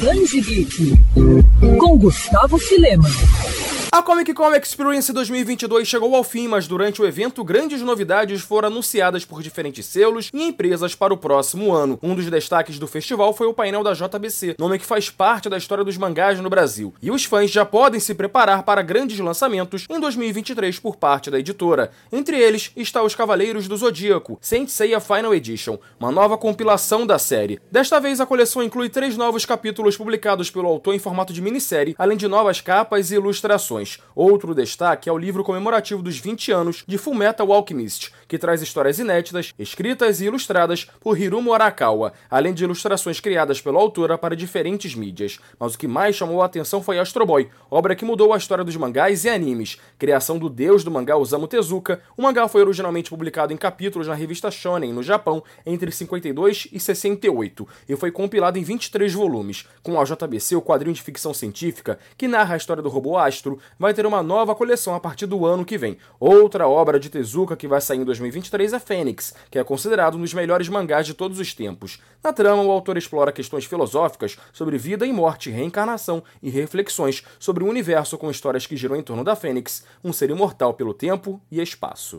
Danji Geek, com Gustavo Filema. A Comic Con Experience 2022 chegou ao fim, mas durante o evento grandes novidades foram anunciadas por diferentes selos e empresas para o próximo ano. Um dos destaques do festival foi o painel da JBC, nome que faz parte da história dos mangás no Brasil. E os fãs já podem se preparar para grandes lançamentos em 2023 por parte da editora. Entre eles está Os Cavaleiros do Zodíaco, Saint Seiya Final Edition, uma nova compilação da série. Desta vez a coleção inclui três novos capítulos publicados pelo autor em formato de minissérie, além de novas capas e ilustrações. Outro destaque é o livro comemorativo dos 20 anos de Fullmetal Alchemist, que traz histórias inéditas, escritas e ilustradas por Hiromu Arakawa, além de ilustrações criadas pela autora para diferentes mídias. Mas o que mais chamou a atenção foi Astro Boy, obra que mudou a história dos mangás e animes. Criação do deus do mangá Osamu Tezuka, o mangá foi originalmente publicado em capítulos na revista Shonen, no Japão, entre 52 e 68, e foi compilado em 23 volumes. Com a JBC, o quadrinho de ficção científica, que narra a história do robô Astro, vai ter uma nova coleção a partir do ano que vem. Outra obra de Tezuka que vai sair em 2023 é Fênix, que é considerado um dos melhores mangás de todos os tempos. Na trama, o autor explora questões filosóficas sobre vida e morte, reencarnação e reflexões sobre o universo com histórias que giram em torno da Fênix, um ser imortal pelo tempo e espaço.